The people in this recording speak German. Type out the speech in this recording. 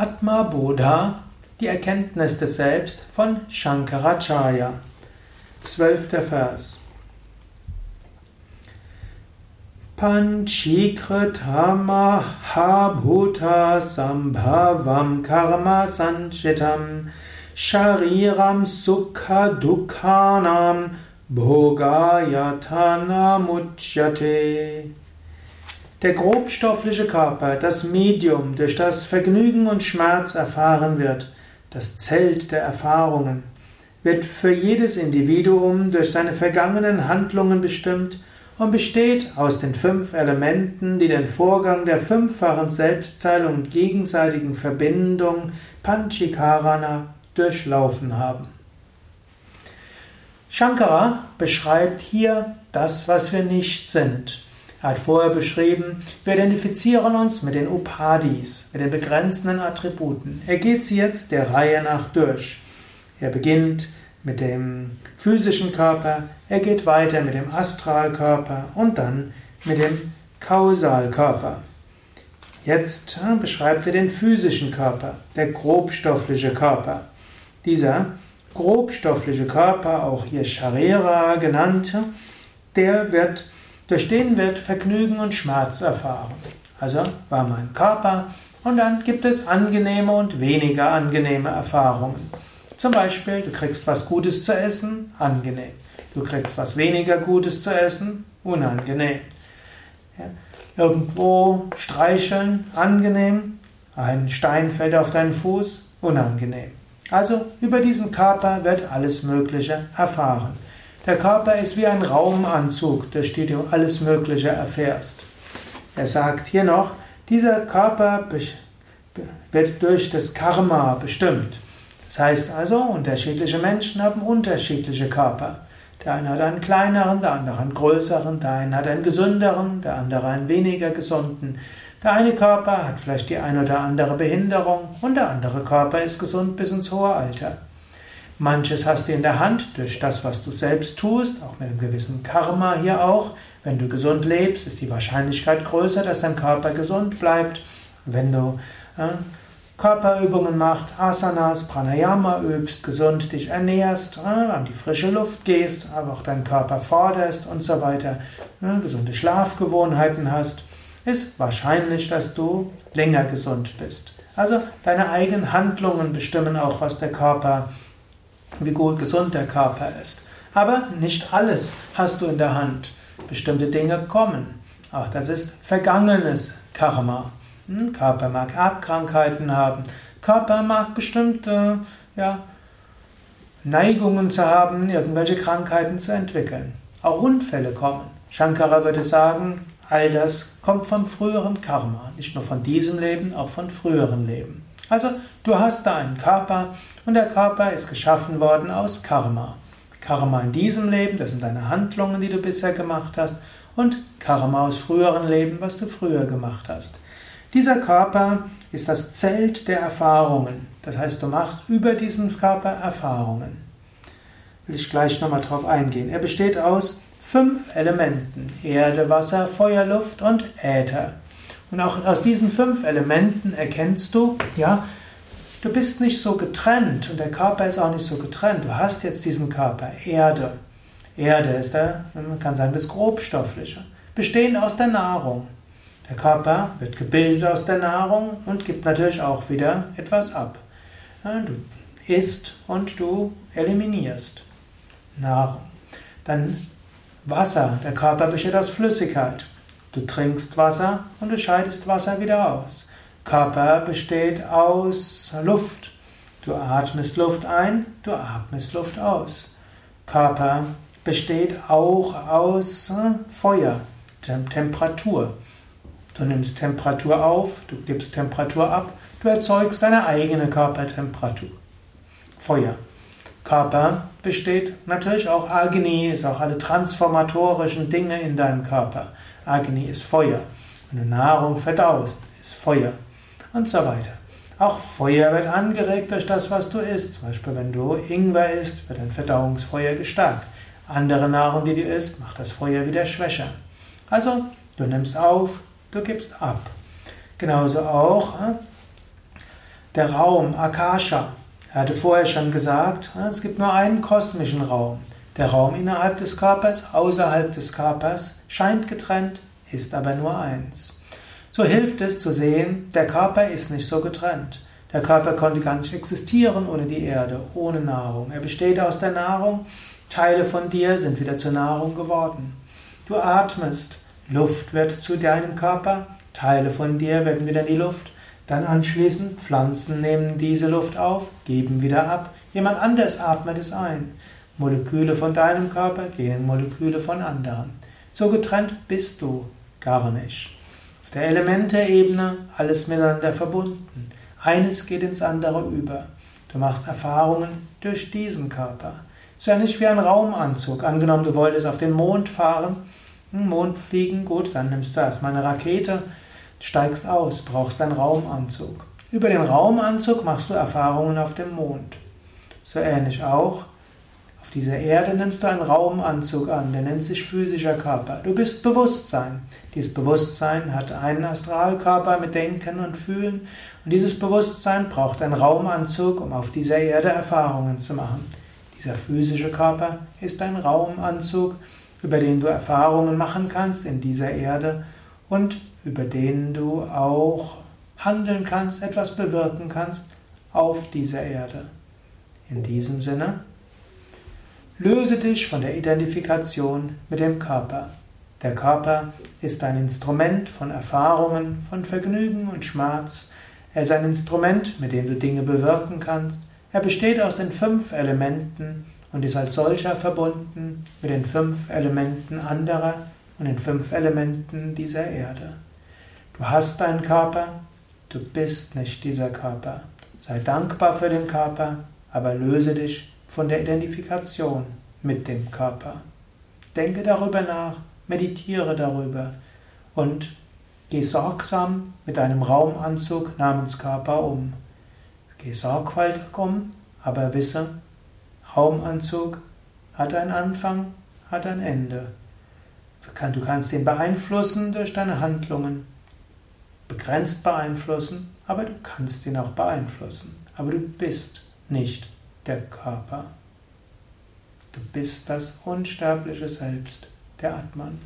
Atma Bodha, die Erkenntnis des Selbst von Shankaracharya. Zwölfter Vers. Panchikrita Bhuta Sambhavam Karma Sanchitam Shariram Sukha Dukhanam Bhogayatana Muchyate der grobstoffliche Körper, das Medium, durch das Vergnügen und Schmerz erfahren wird, das Zelt der Erfahrungen, wird für jedes Individuum durch seine vergangenen Handlungen bestimmt und besteht aus den fünf Elementen, die den Vorgang der fünffachen Selbstteilung und gegenseitigen Verbindung Panchikarana durchlaufen haben. Shankara beschreibt hier das, was wir nicht sind. Er hat vorher beschrieben, wir identifizieren uns mit den Upadis, mit den begrenzenden Attributen. Er geht sie jetzt der Reihe nach durch. Er beginnt mit dem physischen Körper, er geht weiter mit dem Astralkörper und dann mit dem Kausalkörper. Jetzt beschreibt er den physischen Körper, der grobstoffliche Körper. Dieser grobstoffliche Körper, auch hier Sharira genannt, der wird durch den wird Vergnügen und Schmerz erfahren. Also war mein Körper und dann gibt es angenehme und weniger angenehme Erfahrungen. Zum Beispiel, du kriegst was Gutes zu essen, angenehm. Du kriegst was weniger Gutes zu essen, unangenehm. Ja. Irgendwo streicheln, angenehm. Ein Stein fällt auf deinen Fuß, unangenehm. Also über diesen Körper wird alles Mögliche erfahren. Der Körper ist wie ein Raumanzug, durch den du alles Mögliche erfährst. Er sagt hier noch, dieser Körper wird durch das Karma bestimmt. Das heißt also, unterschiedliche Menschen haben unterschiedliche Körper. Der eine hat einen kleineren, der andere einen größeren, der eine hat einen gesünderen, der andere einen weniger gesunden. Der eine Körper hat vielleicht die eine oder andere Behinderung und der andere Körper ist gesund bis ins hohe Alter. Manches hast du in der Hand durch das, was du selbst tust, auch mit einem gewissen Karma hier auch. Wenn du gesund lebst, ist die Wahrscheinlichkeit größer, dass dein Körper gesund bleibt. Wenn du äh, Körperübungen machst, Asanas, Pranayama übst, gesund dich ernährst, äh, an die frische Luft gehst, aber auch deinen Körper forderst und so weiter, äh, gesunde Schlafgewohnheiten hast, ist wahrscheinlich, dass du länger gesund bist. Also deine eigenen Handlungen bestimmen auch, was der Körper wie gut gesund der Körper ist. Aber nicht alles hast du in der Hand. Bestimmte Dinge kommen. Auch das ist vergangenes Karma. Hm? Körper mag Erbkrankheiten haben. Körper mag bestimmte ja, Neigungen zu haben, irgendwelche Krankheiten zu entwickeln. Auch Unfälle kommen. Shankara würde sagen, all das kommt von früheren Karma. Nicht nur von diesem Leben, auch von früheren Leben. Also du hast da einen Körper und der Körper ist geschaffen worden aus Karma. Karma in diesem Leben, das sind deine Handlungen, die du bisher gemacht hast, und Karma aus früheren Leben, was du früher gemacht hast. Dieser Körper ist das Zelt der Erfahrungen. Das heißt, du machst über diesen Körper Erfahrungen. Will ich gleich nochmal drauf eingehen. Er besteht aus fünf Elementen. Erde, Wasser, Feuer, Luft und Äther. Und auch aus diesen fünf Elementen erkennst du, ja, du bist nicht so getrennt und der Körper ist auch nicht so getrennt. Du hast jetzt diesen Körper, Erde. Erde ist der, man kann sagen, das Grobstoffliche, bestehend aus der Nahrung. Der Körper wird gebildet aus der Nahrung und gibt natürlich auch wieder etwas ab. Du isst und du eliminierst Nahrung. Dann Wasser. Der Körper besteht aus Flüssigkeit. Du trinkst Wasser und du scheidest Wasser wieder aus. Körper besteht aus Luft. Du atmest Luft ein, du atmest Luft aus. Körper besteht auch aus äh, Feuer, Temperatur. Du nimmst Temperatur auf, du gibst Temperatur ab, du erzeugst deine eigene Körpertemperatur. Feuer. Körper besteht natürlich auch Agni, ist auch alle transformatorischen Dinge in deinem Körper. Agni ist Feuer. Wenn du Nahrung verdaust, ist Feuer. Und so weiter. Auch Feuer wird angeregt durch das, was du isst. Zum Beispiel, wenn du Ingwer isst, wird dein Verdauungsfeuer gestärkt. Andere Nahrung, die du isst, macht das Feuer wieder schwächer. Also, du nimmst auf, du gibst ab. Genauso auch, äh, der Raum, Akasha. Er hatte vorher schon gesagt, es gibt nur einen kosmischen Raum. Der Raum innerhalb des Körpers, außerhalb des Körpers, scheint getrennt, ist aber nur eins. So hilft es zu sehen, der Körper ist nicht so getrennt. Der Körper konnte gar nicht existieren ohne die Erde, ohne Nahrung. Er besteht aus der Nahrung, Teile von dir sind wieder zur Nahrung geworden. Du atmest, Luft wird zu deinem Körper, Teile von dir werden wieder in die Luft. Dann anschließend, Pflanzen nehmen diese Luft auf, geben wieder ab. Jemand anders atmet es ein. Moleküle von deinem Körper gehen in Moleküle von anderen. So getrennt bist du gar nicht. Auf der Elemente-Ebene alles miteinander verbunden. Eines geht ins andere über. Du machst Erfahrungen durch diesen Körper. Ist ja nicht wie ein Raumanzug. Angenommen, du wolltest auf den Mond fahren, Mond fliegen, gut, dann nimmst du erstmal eine Rakete, steigst aus, brauchst einen Raumanzug. Über den Raumanzug machst du Erfahrungen auf dem Mond. So ähnlich auch auf dieser Erde nimmst du einen Raumanzug an, der nennt sich physischer Körper. Du bist Bewusstsein. Dieses Bewusstsein hat einen Astralkörper mit Denken und Fühlen und dieses Bewusstsein braucht einen Raumanzug, um auf dieser Erde Erfahrungen zu machen. Dieser physische Körper ist ein Raumanzug, über den du Erfahrungen machen kannst in dieser Erde und über den du auch handeln kannst, etwas bewirken kannst auf dieser Erde. In diesem Sinne, Löse dich von der Identifikation mit dem Körper. Der Körper ist ein Instrument von Erfahrungen, von Vergnügen und Schmerz. Er ist ein Instrument, mit dem du Dinge bewirken kannst. Er besteht aus den fünf Elementen und ist als solcher verbunden mit den fünf Elementen anderer und den fünf Elementen dieser Erde. Du hast einen Körper, du bist nicht dieser Körper. Sei dankbar für den Körper, aber löse dich von der Identifikation mit dem Körper. Denke darüber nach, meditiere darüber und geh sorgsam mit deinem Raumanzug namens Körper um. Geh sorgfältig um, aber wisse, Raumanzug hat einen Anfang, hat ein Ende. Du kannst ihn beeinflussen durch deine Handlungen, begrenzt beeinflussen, aber du kannst ihn auch beeinflussen. Aber du bist nicht der Körper. Du bist das unsterbliche Selbst, der Atman.